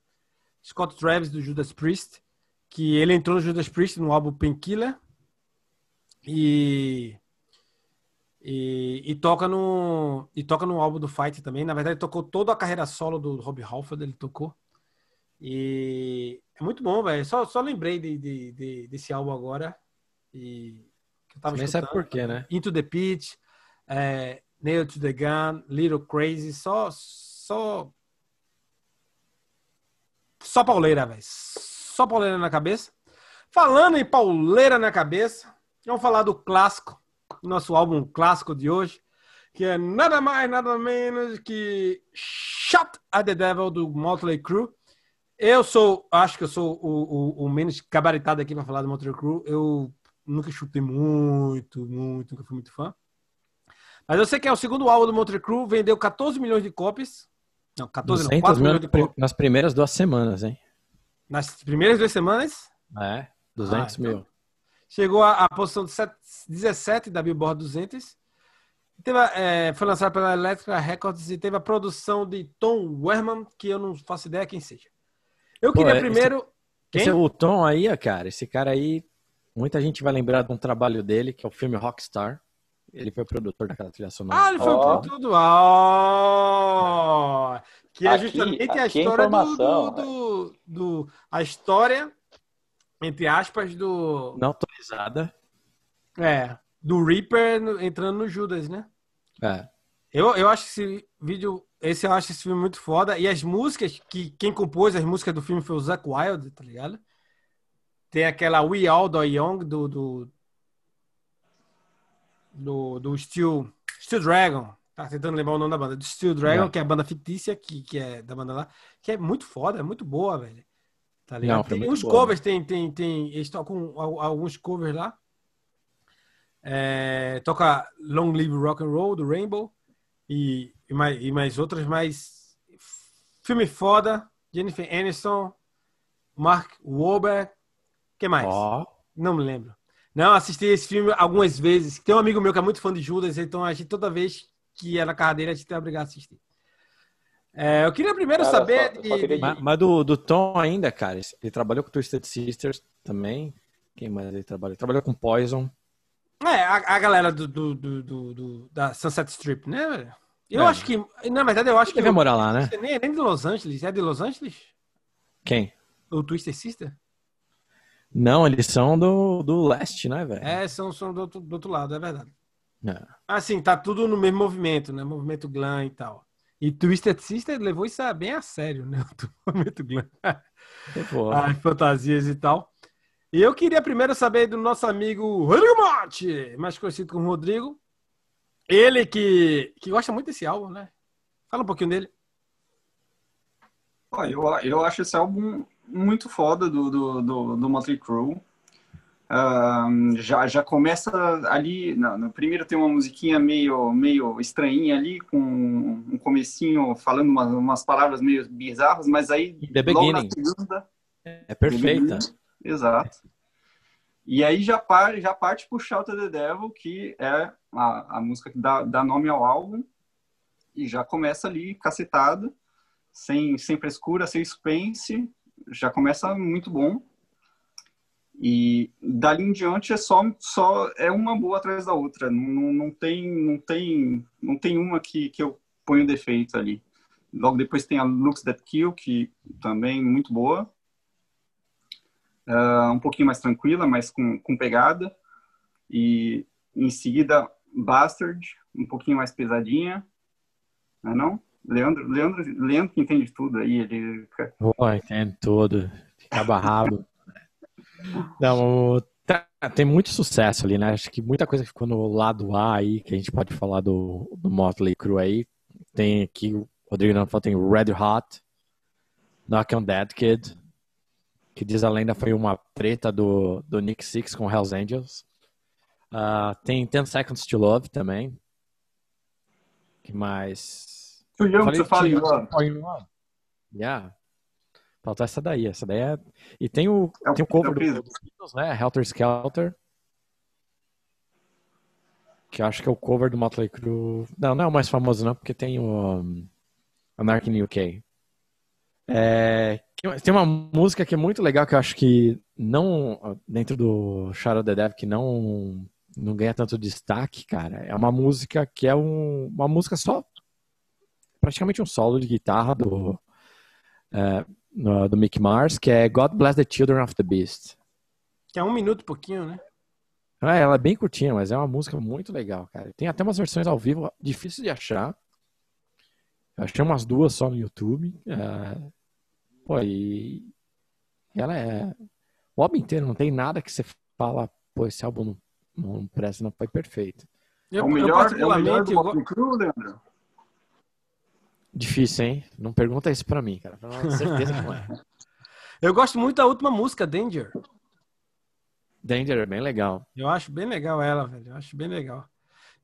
[SPEAKER 1] Scott Travis do Judas Priest. Que ele entrou no Judas Priest no álbum Painkiller. E, e, e toca no e toca no álbum do Fight também. Na verdade, tocou toda a carreira solo do Rob Halford, ele tocou. E é muito bom, velho. Só, só lembrei de, de, de, desse álbum agora. E que eu tava
[SPEAKER 2] Nem sabe por quê, né?
[SPEAKER 1] Into the Pitch, é, Nail to the Gun, Little Crazy, só só só pauleira, velho. Só pauleira na cabeça. Falando em pauleira na cabeça, vamos falar do clássico, nosso álbum clássico de hoje, que é nada mais, nada menos que Shot at the Devil do Motley Crue. Eu sou, acho que eu sou o, o, o menos gabaritado aqui para falar do Motley Crue. Eu nunca chutei muito, muito, nunca fui muito fã. Mas eu sei que é o segundo álbum do Motley Crue, vendeu 14 milhões de cópias. Não, 14 não, 4 milhões de cópias.
[SPEAKER 2] Nas primeiras duas semanas, hein?
[SPEAKER 1] Nas primeiras duas semanas?
[SPEAKER 2] É, 200 ah, então. mil.
[SPEAKER 1] Chegou à posição de 17 da Billboard 200. Teve, é, foi lançado pela Electra Records e teve a produção de Tom Werman, que eu não faço ideia quem seja. Eu Pô, queria primeiro. Esse,
[SPEAKER 2] quem? esse é o Tom aí, cara. Esse cara aí, muita gente vai lembrar de um trabalho dele, que é o filme Rockstar. Ele foi o produtor daquela trilha sonora.
[SPEAKER 1] Ah, ele foi oh. o produtor do. Oh! Que é aqui, justamente a é história do, do, do, do, A história, entre aspas, do.
[SPEAKER 2] Não autorizada.
[SPEAKER 1] É. Do Reaper entrando no Judas, né?
[SPEAKER 2] É.
[SPEAKER 1] Eu, eu acho esse vídeo. Esse eu acho esse filme muito foda. E as músicas, que quem compôs as músicas do filme foi o Zack Wild, tá ligado? Tem aquela We All Die Young do, do, do, do Steel, Steel Dragon. Tá tentando lembrar o nome da banda. Do Steel Dragon, Não. que é a banda fictícia, que, que é da banda lá. Que é muito foda, é muito boa, velho. Tá ligado? Não, tem uns covers, tem, tem, tem. Eles tocam alguns covers lá. É, toca Long Live Rock and Roll, do Rainbow. E, e, mais, e mais outras, mais. Filme foda. Jennifer Aniston. Mark Wahlberg. Que mais? Oh. Não me lembro. Não, assisti esse filme algumas vezes. Tem um amigo meu que é muito fã de Judas, então a gente toda vez que era cadeira a gente é obrigado a assistir. É, eu queria primeiro cara, saber. Só, de, só
[SPEAKER 2] de... Mas, mas, do, do Tom ainda, cara, ele trabalhou com Twisted Sisters também. Quem mais ele trabalhou? Ele trabalhou com Poison.
[SPEAKER 1] É, a, a galera do, do, do, do, da Sunset Strip, né? Eu é. acho que, na verdade, eu acho que.
[SPEAKER 2] Deve morar lá, né?
[SPEAKER 1] Nem, nem de Los Angeles. É de Los Angeles?
[SPEAKER 2] Quem?
[SPEAKER 1] O Twisted Sister?
[SPEAKER 2] Não, eles são do, do leste, né, velho?
[SPEAKER 1] É, são, são do, outro, do outro lado, é verdade. É. Assim, tá tudo no mesmo movimento, né? Movimento glam e tal. E Twisted Sister levou isso bem a sério, né? O movimento glam. As fantasias e tal. E eu queria primeiro saber do nosso amigo Rodrigo Monte, mais conhecido como Rodrigo. Ele que, que gosta muito desse álbum, né? Fala um pouquinho dele.
[SPEAKER 4] Eu, eu acho esse álbum muito foda do, do, do, do Motley Crue. Uh, já, já começa ali, no, no, primeiro tem uma musiquinha meio, meio estranhinha ali, com um comecinho falando umas, umas palavras meio bizarras, mas aí
[SPEAKER 2] The logo beginning. na segunda... É perfeita.
[SPEAKER 4] Exato. E aí já, par, já parte pro Shout the Devil, que é a, a música que dá, dá nome ao álbum, e já começa ali cacetada, sem, sem frescura, sem suspense, já começa muito bom. E dali em diante é só, só é uma boa atrás da outra. Não, não, tem não tem não tem uma que, que eu ponho defeito ali. Logo depois tem a Looks That Kill, que também muito boa. Uh, um pouquinho mais tranquila, mas com, com pegada. E em seguida Bastard, um pouquinho mais pesadinha. Não é não? Leandro, Leandro, Leandro que entende tudo aí, ele.
[SPEAKER 2] Oh, entende tudo. Fica barrado. Não, tá, tem muito sucesso ali, né? Acho que muita coisa ficou no lado A aí, que a gente pode falar do, do Motley Crue aí. Tem aqui, o Rodrigo não falou, tem Red Hot, Knock on Dead Kid, que diz a lenda foi uma treta do, do Nick Six com Hells Angels. Uh, tem 10 Seconds to Love também. que mais?
[SPEAKER 4] Too Young to Fall in Love.
[SPEAKER 2] Yeah. Falta essa daí. Essa daí é... E tem o, é tem o cover do, do Beatles, né? Helter Skelter. Que eu acho que é o cover do Motley Crue. Não, não é o mais famoso, não, porque tem o um, Anarchy in UK. É, tem uma música que é muito legal que eu acho que não dentro do Shadow the Dev que não não ganha tanto destaque, cara. É uma música que é um, uma música só. Praticamente um solo de guitarra do, é, no, do Mick Mars, que é God Bless the Children of the Beast.
[SPEAKER 1] Que é um minuto e pouquinho, né?
[SPEAKER 2] É, ela é bem curtinha, mas é uma música muito legal, cara. Tem até umas versões ao vivo difíceis de achar. Eu achei umas duas só no YouTube. É... Pô, e ela é. O álbum inteiro não tem nada que você fala, pô, esse álbum não, não presta, não foi perfeito.
[SPEAKER 4] Eu, é o melhor, eu, é o melhor do eu... Cru, Leandro?
[SPEAKER 2] Difícil, hein? Não pergunta isso pra mim, cara. Com certeza que não é.
[SPEAKER 1] Eu gosto muito da última música, Danger.
[SPEAKER 2] Danger é bem legal.
[SPEAKER 1] Eu acho bem legal ela, velho. Eu acho bem legal.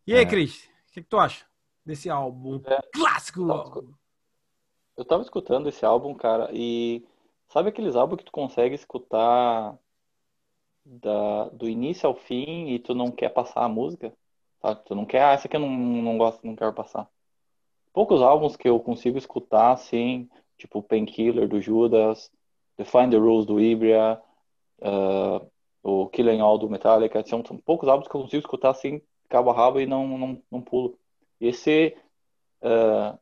[SPEAKER 1] E aí, é. Cris, o que, que, tu acha desse álbum é. clássico?
[SPEAKER 3] Eu tava escutando esse álbum, cara, e sabe aqueles álbuns que tu consegue escutar da, do início ao fim e tu não quer passar a música? Sabe? Tu não quer, ah, essa aqui eu não, não gosto, não quero passar. Poucos álbuns que eu consigo escutar, assim, tipo Painkiller do Judas, Define the Rules do Ibria, uh, o Killing All do Metallica, são, são, poucos álbuns que eu consigo escutar assim, cabo a rabo e não, não, não pulo. Esse uh,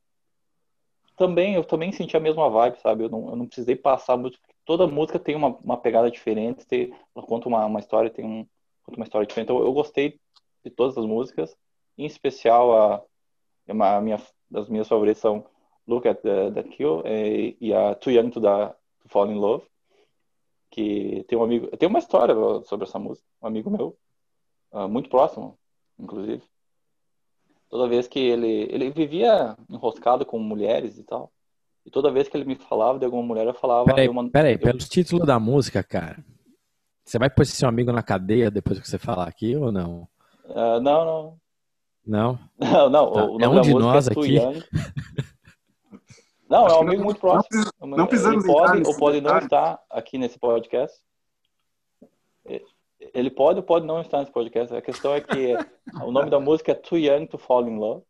[SPEAKER 3] também, eu também senti a mesma vibe, sabe? Eu não, eu não precisei passar muito, toda música tem uma, uma pegada diferente, tem, ela conta uma, uma história, tem um, conta uma história diferente. Então, eu gostei de todas as músicas, em especial a, a minha, das minhas favoritas são Look at the, That Kill e, e a Too Young to, da, to Fall in Love que tem um amigo, tem uma história sobre essa música, um amigo meu, uh, muito próximo, inclusive. Toda vez que ele, ele vivia enroscado com mulheres e tal, e toda vez que ele me falava de alguma mulher, eu falava...
[SPEAKER 2] Peraí,
[SPEAKER 3] eu,
[SPEAKER 2] peraí
[SPEAKER 3] eu...
[SPEAKER 2] pelos títulos da música, cara, você vai pôr seu amigo na cadeia depois que você falar aqui ou não?
[SPEAKER 3] Uh, não, não.
[SPEAKER 2] Não?
[SPEAKER 3] Não, não. Tá.
[SPEAKER 2] é um de nós é aqui.
[SPEAKER 3] Não, é um amigo muito próximo.
[SPEAKER 4] Não, não precisamos
[SPEAKER 3] ele pode ou pode não estar aqui nesse podcast. Ele pode ou pode não estar nesse podcast. A questão é que o nome da música é Too Young to Fall in Love.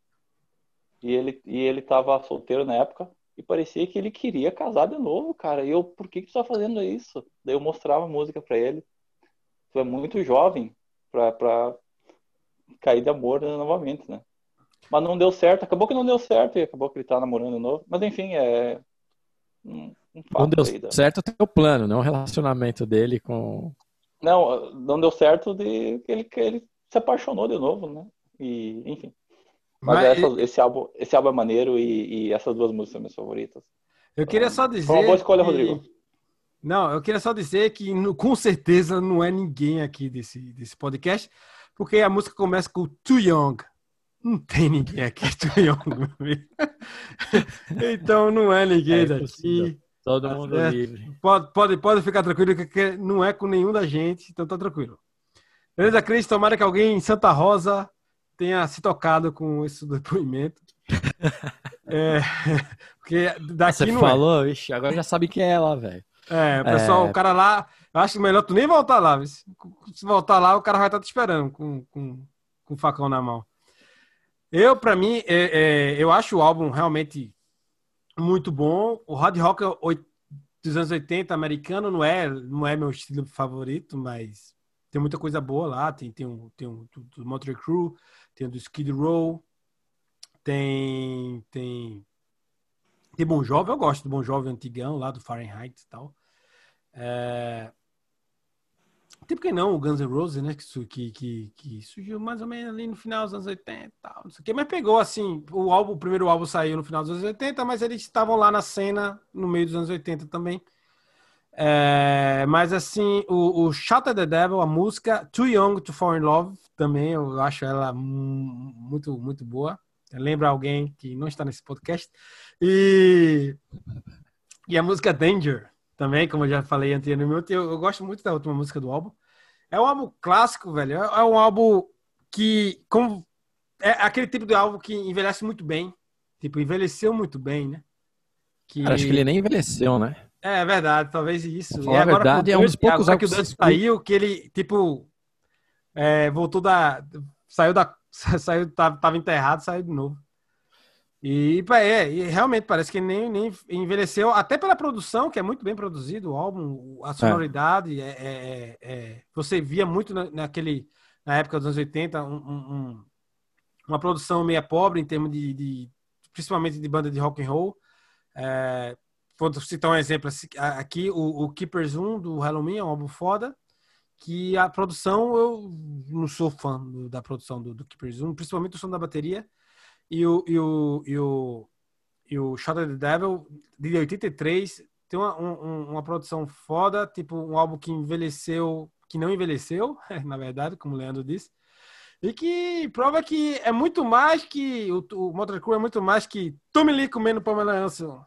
[SPEAKER 3] E ele e ele estava solteiro na época e parecia que ele queria casar de novo, cara. E eu, por que que tu tá fazendo isso? Daí eu mostrava a música para ele. Tu é muito jovem para cair de amor novamente, né? mas não deu certo. Acabou que não deu certo e acabou que ele tá namorando de novo. Mas enfim, é.
[SPEAKER 2] Um, um não deu da... certo o teu plano, não o relacionamento dele com.
[SPEAKER 3] Não, não deu certo de que ele, que ele se apaixonou de novo, né? E, enfim. Mas, mas essa, esse, álbum, esse álbum é maneiro e, e, essas duas músicas são minhas favoritas.
[SPEAKER 1] Eu queria só dizer.
[SPEAKER 3] Foi uma boa escolha, que... Rodrigo.
[SPEAKER 1] Não, eu queria só dizer que com certeza não é ninguém aqui desse, desse podcast, porque a música começa com Too Young. Não tem ninguém aqui do Young, Então não é ninguém é daqui.
[SPEAKER 2] Todo tá mundo certo? livre.
[SPEAKER 1] Pode, pode, pode ficar tranquilo que não é com nenhum da gente, então tá tranquilo. Beleza, Cris? Tomara que alguém em Santa Rosa tenha se tocado com esse depoimento. é, porque daqui
[SPEAKER 2] Você
[SPEAKER 1] não
[SPEAKER 2] é. falou, é. Ixi, agora já sabe quem é lá, velho.
[SPEAKER 1] É, o pessoal, é... o cara lá, acho melhor tu nem voltar lá. Se voltar lá, o cara vai estar te esperando com, com, com o facão na mão. Eu, para mim, é, é, eu acho o álbum realmente muito bom. O hard rock dos anos 80 americano não é, não é meu estilo favorito, mas tem muita coisa boa lá. Tem, tem um, tem um do, do Motley Crue, tem do Skid Row, tem, tem, tem Bon Jovi. Eu gosto do Bon Jovi antigão lá do Fahrenheit e tal. É, tem por que não o Guns N' Roses, né? Que, que, que, surgiu mais ou menos ali no final dos anos 80 e tal. Não sei o que, mas pegou assim. O, álbum, o primeiro álbum saiu no final dos anos 80, mas eles estavam lá na cena no meio dos anos 80 também. É, mas assim, o, o Shout the Devil, a música Too Young to Fall in Love, também eu acho ela muito, muito boa. Lembra alguém que não está nesse podcast. E, e a música Danger, também, como eu já falei anteriormente, eu, eu gosto muito da última música do álbum. É um álbum clássico, velho. É, é um álbum que, como é aquele tipo de álbum que envelhece muito bem. Tipo, envelheceu muito bem, né?
[SPEAKER 2] Que... Cara, acho que ele nem envelheceu, né?
[SPEAKER 1] É, é verdade, talvez isso.
[SPEAKER 2] E agora, verdade, é um dos poucos
[SPEAKER 1] agora que o Dante saiu, que ele, tipo, é, voltou da. Saiu da. Saiu, tava, tava enterrado, saiu de novo. E, é, e realmente parece que nem, nem envelheceu, até pela produção, que é muito bem produzido o álbum, a sonoridade, é. É, é, é você via muito na, naquele, na época dos anos 80, um, um, uma produção meia pobre em termos de, de principalmente de banda de rock and roll. É, vou citar um exemplo aqui, o, o Keepers 1 do Halloween é um álbum foda, que a produção, eu não sou fã do, da produção do, do Keepers 1, principalmente o som da bateria, e o, e o, e o, e o Shot of the Devil, de 83, tem uma, um, uma produção foda, tipo um álbum que envelheceu, que não envelheceu, na verdade, como o Leandro disse, e que prova que é muito mais que o, o Motor Crew é muito mais que Tommy Lee comendo Pamela Anderson.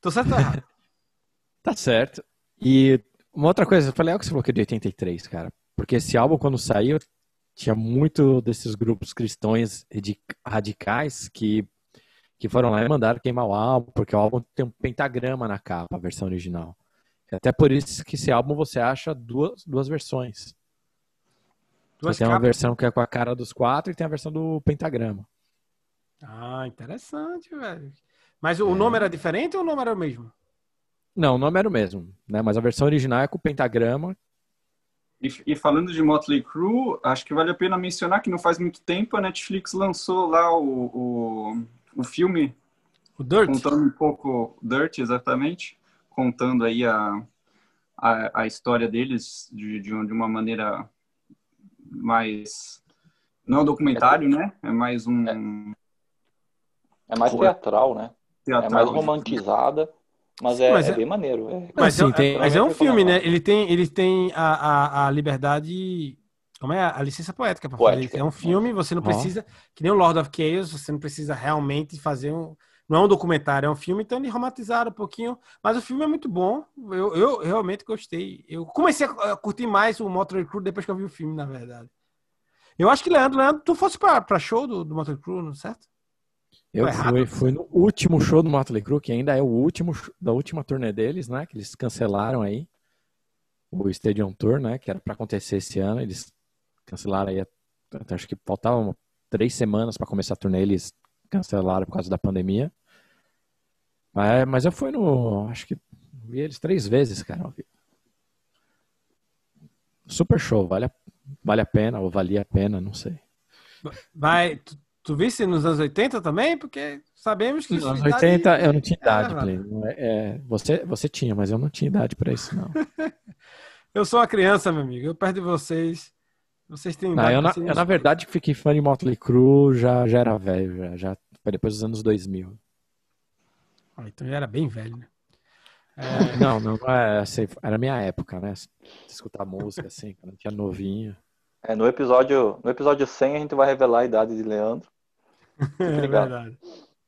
[SPEAKER 1] Tô certo ou errado?
[SPEAKER 2] tá certo. E uma outra coisa, foi legal que você falou que é de 83, cara. Porque esse álbum, quando saiu, tinha muito desses grupos cristãos radicais que, que foram lá e mandaram queimar o álbum, porque o álbum tem um pentagrama na capa, a versão original. Até por isso que esse álbum você acha duas, duas versões. Duas você tem uma versão que é com a cara dos quatro e tem a versão do pentagrama.
[SPEAKER 1] Ah, interessante, velho. Mas o é. nome era diferente ou o nome era o mesmo?
[SPEAKER 2] Não, o nome era o mesmo, né? Mas a versão original é com o pentagrama.
[SPEAKER 4] E, e, falando de Motley Crue, acho que vale a pena mencionar que não faz muito tempo a Netflix lançou lá o, o, o filme.
[SPEAKER 1] O Dirt.
[SPEAKER 4] Contando um pouco, Dirt, exatamente. Contando aí a, a, a história deles de, de uma maneira mais. Não é um documentário, né? É mais um.
[SPEAKER 3] É, é mais teatral, né? Teatral, é mais romantizada. Mas é, mas é, é bem maneiro.
[SPEAKER 1] É, mas, é, tem, mas é um filme, né? Ele tem, ele tem a, a, a liberdade. Como é? A licença poética para fazer isso. É um filme, você não precisa. Que nem o Lord of Chaos, você não precisa realmente fazer um. Não é um documentário, é um filme, então eles romantizaram um pouquinho. Mas o filme é muito bom. Eu, eu realmente gostei. Eu comecei a curtir mais o Motor Crew depois que eu vi o filme, na verdade. Eu acho que, Leandro, Leandro, tu fosse para show do, do Motor Crew, certo?
[SPEAKER 2] Eu fui, fui no último show do Motley Crue, que ainda é o último da última turnê deles, né? Que eles cancelaram aí. O Stadium Tour, né? Que era para acontecer esse ano. Eles cancelaram aí. Acho que faltavam três semanas para começar a turnê. Eles cancelaram por causa da pandemia. Mas, mas eu fui no. Acho que vi eles três vezes, cara. Super show. Vale a, vale a pena, ou valia a pena, não sei.
[SPEAKER 1] Vai. Tu visse nos anos 80 também? Porque sabemos que.
[SPEAKER 2] Nos anos 80 eu não tinha idade, Plínio. É, é, você, você tinha, mas eu não tinha idade para isso, não.
[SPEAKER 1] eu sou uma criança, meu amigo. Eu perto de vocês. Vocês têm
[SPEAKER 2] idade. Não, eu, na, eu, na verdade, fiquei fã de Motley Crue, já, já era velho, já, já foi depois dos anos 2000.
[SPEAKER 1] Ah, então já era bem velho, né?
[SPEAKER 2] É... Não, não, é, assim, era minha época, né? Escutar música assim, quando eu tinha novinho.
[SPEAKER 3] É, no episódio, no episódio 100 a gente vai revelar a idade de Leandro.
[SPEAKER 1] É verdade.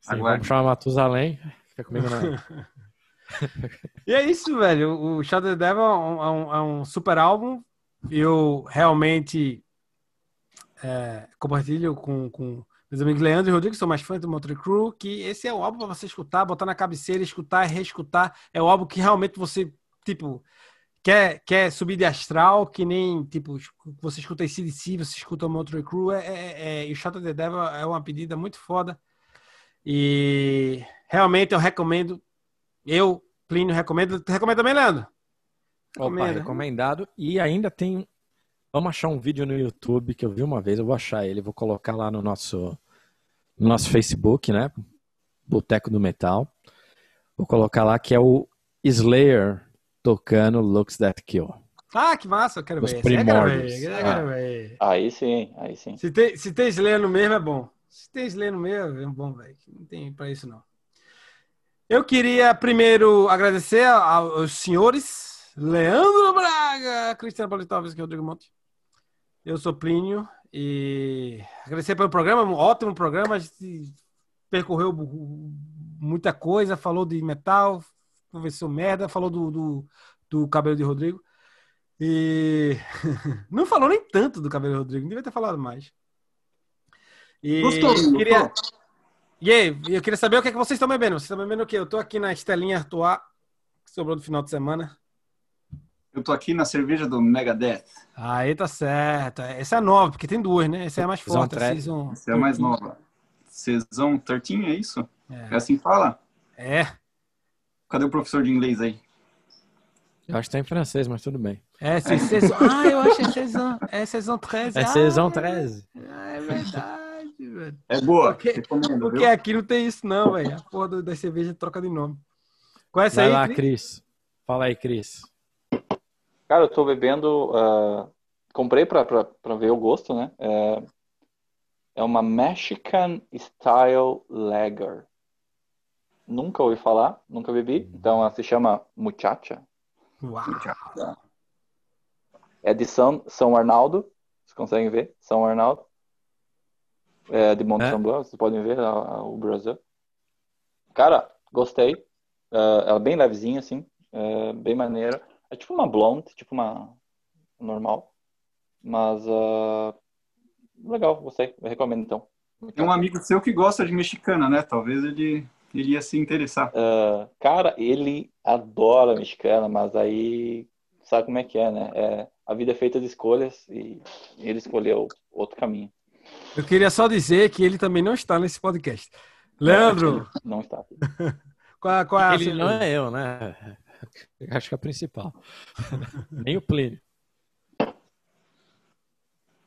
[SPEAKER 2] Sim, vamos chamar Matusalém. Fica comigo não.
[SPEAKER 1] e é isso, velho. O Shadow the Devil é um, é um, é um super álbum. Eu realmente é, compartilho com, com meus amigos Leandro e Rodrigo, que são mais fãs do Motor Crew, que esse é o álbum para você escutar, botar na cabeceira, escutar, reescutar. É o álbum que realmente você, tipo, quer, quer subir de astral, que nem, tipo, você escuta CDC, você escuta o Motley Crue, é, é, é, e o Shot of the Devil é uma pedida muito foda. E realmente eu recomendo, eu, Plínio, recomendo. Tu recomenda também, Leandro?
[SPEAKER 2] Opa, recomendado. E ainda tem. Vamos achar um vídeo no YouTube que eu vi uma vez, eu vou achar ele, vou colocar lá no nosso, no nosso Facebook, né? Boteco do Metal. Vou colocar lá que é o Slayer tocando Looks That Kill.
[SPEAKER 1] Ah, que massa, eu quero
[SPEAKER 2] Os
[SPEAKER 1] ver.
[SPEAKER 2] primórdios.
[SPEAKER 1] Quero ver, quero ver.
[SPEAKER 3] Ah, aí sim, aí sim.
[SPEAKER 1] Se tem, se tem Slayer no mesmo, é bom. Se tem Slayer no mesmo, é bom, velho. Não tem pra isso, não. Eu queria primeiro agradecer aos senhores Leandro Braga, Cristiano Politovski e Rodrigo Monte. Eu sou Plínio e agradecer pelo programa, um ótimo programa. A gente percorreu muita coisa, falou de metal, conversou merda, falou do, do, do cabelo de Rodrigo. E não falou nem tanto do cabelo de Rodrigo, não devia ter falado mais. E Gostoso, queria... E aí, eu queria saber o que, é que vocês estão bebendo. Vocês estão bebendo o quê? Eu tô aqui na Estelinha Artois, que sobrou do final de semana.
[SPEAKER 4] Eu tô aqui na cerveja do Megadeth.
[SPEAKER 1] Aí tá certo. Essa é nova, porque tem duas, né? Essa é a mais forte. A
[SPEAKER 4] season Essa é a mais nova. Season 13, é isso? É. é assim que fala?
[SPEAKER 1] É.
[SPEAKER 4] Cadê o professor de inglês aí?
[SPEAKER 2] Eu acho que tá em francês, mas tudo bem.
[SPEAKER 1] É, c'est saison. Ah, eu acho que é saison. É saison 13.
[SPEAKER 2] É saison 13.
[SPEAKER 1] Ah, é verdade, velho.
[SPEAKER 4] É boa,
[SPEAKER 1] Porque- Porque aqui não tem isso, não, velho. A porra do- da cerveja troca de nome. Qual é essa
[SPEAKER 2] Vai
[SPEAKER 1] aí?
[SPEAKER 2] lá,
[SPEAKER 1] Cris?
[SPEAKER 2] Cris. Fala aí, Cris.
[SPEAKER 3] Cara, eu tô bebendo. ah, comprei pra, pra, pra ver o gosto, né? É, é uma Mexican Style Lager. Nunca ouvi falar, nunca bebi. Então ela se chama Muchacha.
[SPEAKER 1] Uau.
[SPEAKER 3] É de São, São Arnaldo. Vocês conseguem ver? São Arnaldo. É de Monte
[SPEAKER 2] É.
[SPEAKER 3] São Blanc, vocês podem ver a- a- o Brasil. Cara, gostei. Ah, ela é bem levezinha, assim. é bem maneira. É tipo uma blonde, tipo uma normal. Mas ah, legal, gostei. Eu recomendo então.
[SPEAKER 4] Tem um amigo seu que gosta de mexicana, né? Talvez ele iria se interessar.
[SPEAKER 3] Ah, cara, ele adora mexicana, mas aí sabe como é que é, né? É, a vida é feita de escolhas e ele escolheu outro caminho.
[SPEAKER 1] Eu queria só dizer que ele também não está nesse podcast. Leandro,
[SPEAKER 3] Não está.
[SPEAKER 1] qual, qual é a
[SPEAKER 2] Ele não é eu, né? Eu acho que é a principal. Nem o Plínio.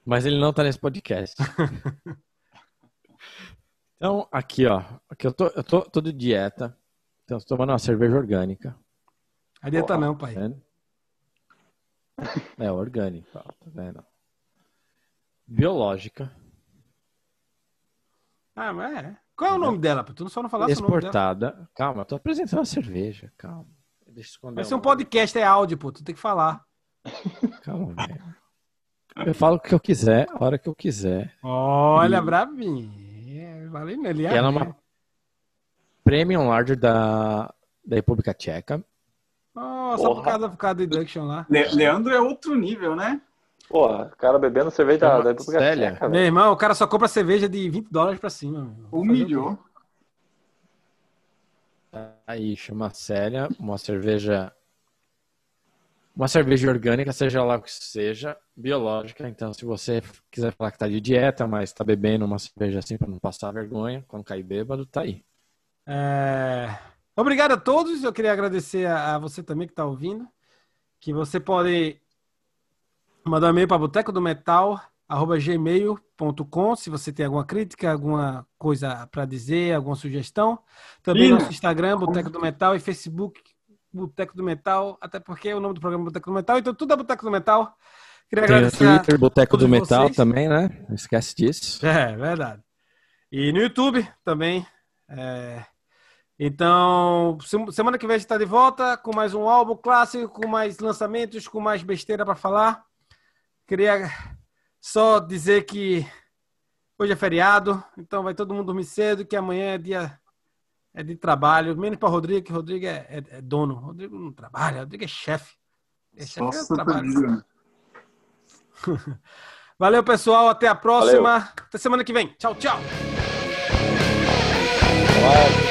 [SPEAKER 2] Mas ele não tá nesse podcast. Então, aqui, ó. Aqui eu tô, eu tô, tô de dieta. Então, tô tomando uma cerveja orgânica.
[SPEAKER 1] Adianta não,
[SPEAKER 2] Tá
[SPEAKER 1] pai.
[SPEAKER 2] vendo? É orgânica, tá vendo? Biológica.
[SPEAKER 1] Ah, mas é. Qual é o nome dela? pô? Tu só não falasse o nome dela.
[SPEAKER 2] Exportada. Calma, eu tô apresentando a cerveja. Calma. Deixa eu esconder.
[SPEAKER 1] Vai ser um podcast, é áudio, pô. Tu tem que falar.
[SPEAKER 2] Calma, velho. Eu falo o que eu quiser, a hora que eu quiser.
[SPEAKER 1] Olha,
[SPEAKER 2] E-
[SPEAKER 1] bravinho. É, Valeu, ele
[SPEAKER 2] E ela é uma Premium Larger da, da República Tcheca.
[SPEAKER 1] Oh, só por causa, por causa do Induction lá.
[SPEAKER 4] Le- Leandro é outro nível, né?
[SPEAKER 3] Porra, o cara bebendo cerveja da, República. Tcheca,
[SPEAKER 1] Meu irmão, o cara só compra cerveja de 20 dólares pra cima.
[SPEAKER 4] Humilhou.
[SPEAKER 1] quê?
[SPEAKER 2] Aí chama Célia, uma cerveja. Uma cerveja orgânica, seja lá o que seja, biológica. Então, se você quiser falar que tá de dieta, mas tá bebendo uma cerveja assim pra não passar vergonha, quando cair bêbado, tá aí.
[SPEAKER 1] É, Obrigado a todos. Eu queria agradecer a, você também que está ouvindo. Que você pode mandar um e-mail para boteco do metal gmail.com se você tem alguma crítica, alguma coisa para dizer, alguma sugestão. Também
[SPEAKER 4] Ih.
[SPEAKER 1] nosso Instagram, Boteco do Metal, e Facebook, Boteco do Metal, até porque o nome do programa é Boteco do Metal, então tudo é Boteco do Metal. Queria
[SPEAKER 2] Tem
[SPEAKER 1] agradecer. a-
[SPEAKER 2] Twitter, Boteco do Metal
[SPEAKER 1] vocês.
[SPEAKER 2] também, né? Não esquece disso.
[SPEAKER 1] É, verdade. E no YouTube também. É. Então, se- semana que vem a gente está de volta com mais um álbum clássico, com mais lançamentos, com mais besteira para falar. Queria só dizer que hoje é feriado, então vai todo mundo dormir cedo, que amanhã é dia é de trabalho, menos para Rodrigo, que Rodrigo é, é- é dono. Rodrigo não trabalha, Rodrigo é chefe. É chefe é trabalho.
[SPEAKER 4] Deus.
[SPEAKER 1] Valeu, pessoal. Até a próxima. Até semana que vem. Tchau, tchau.
[SPEAKER 3] Mas-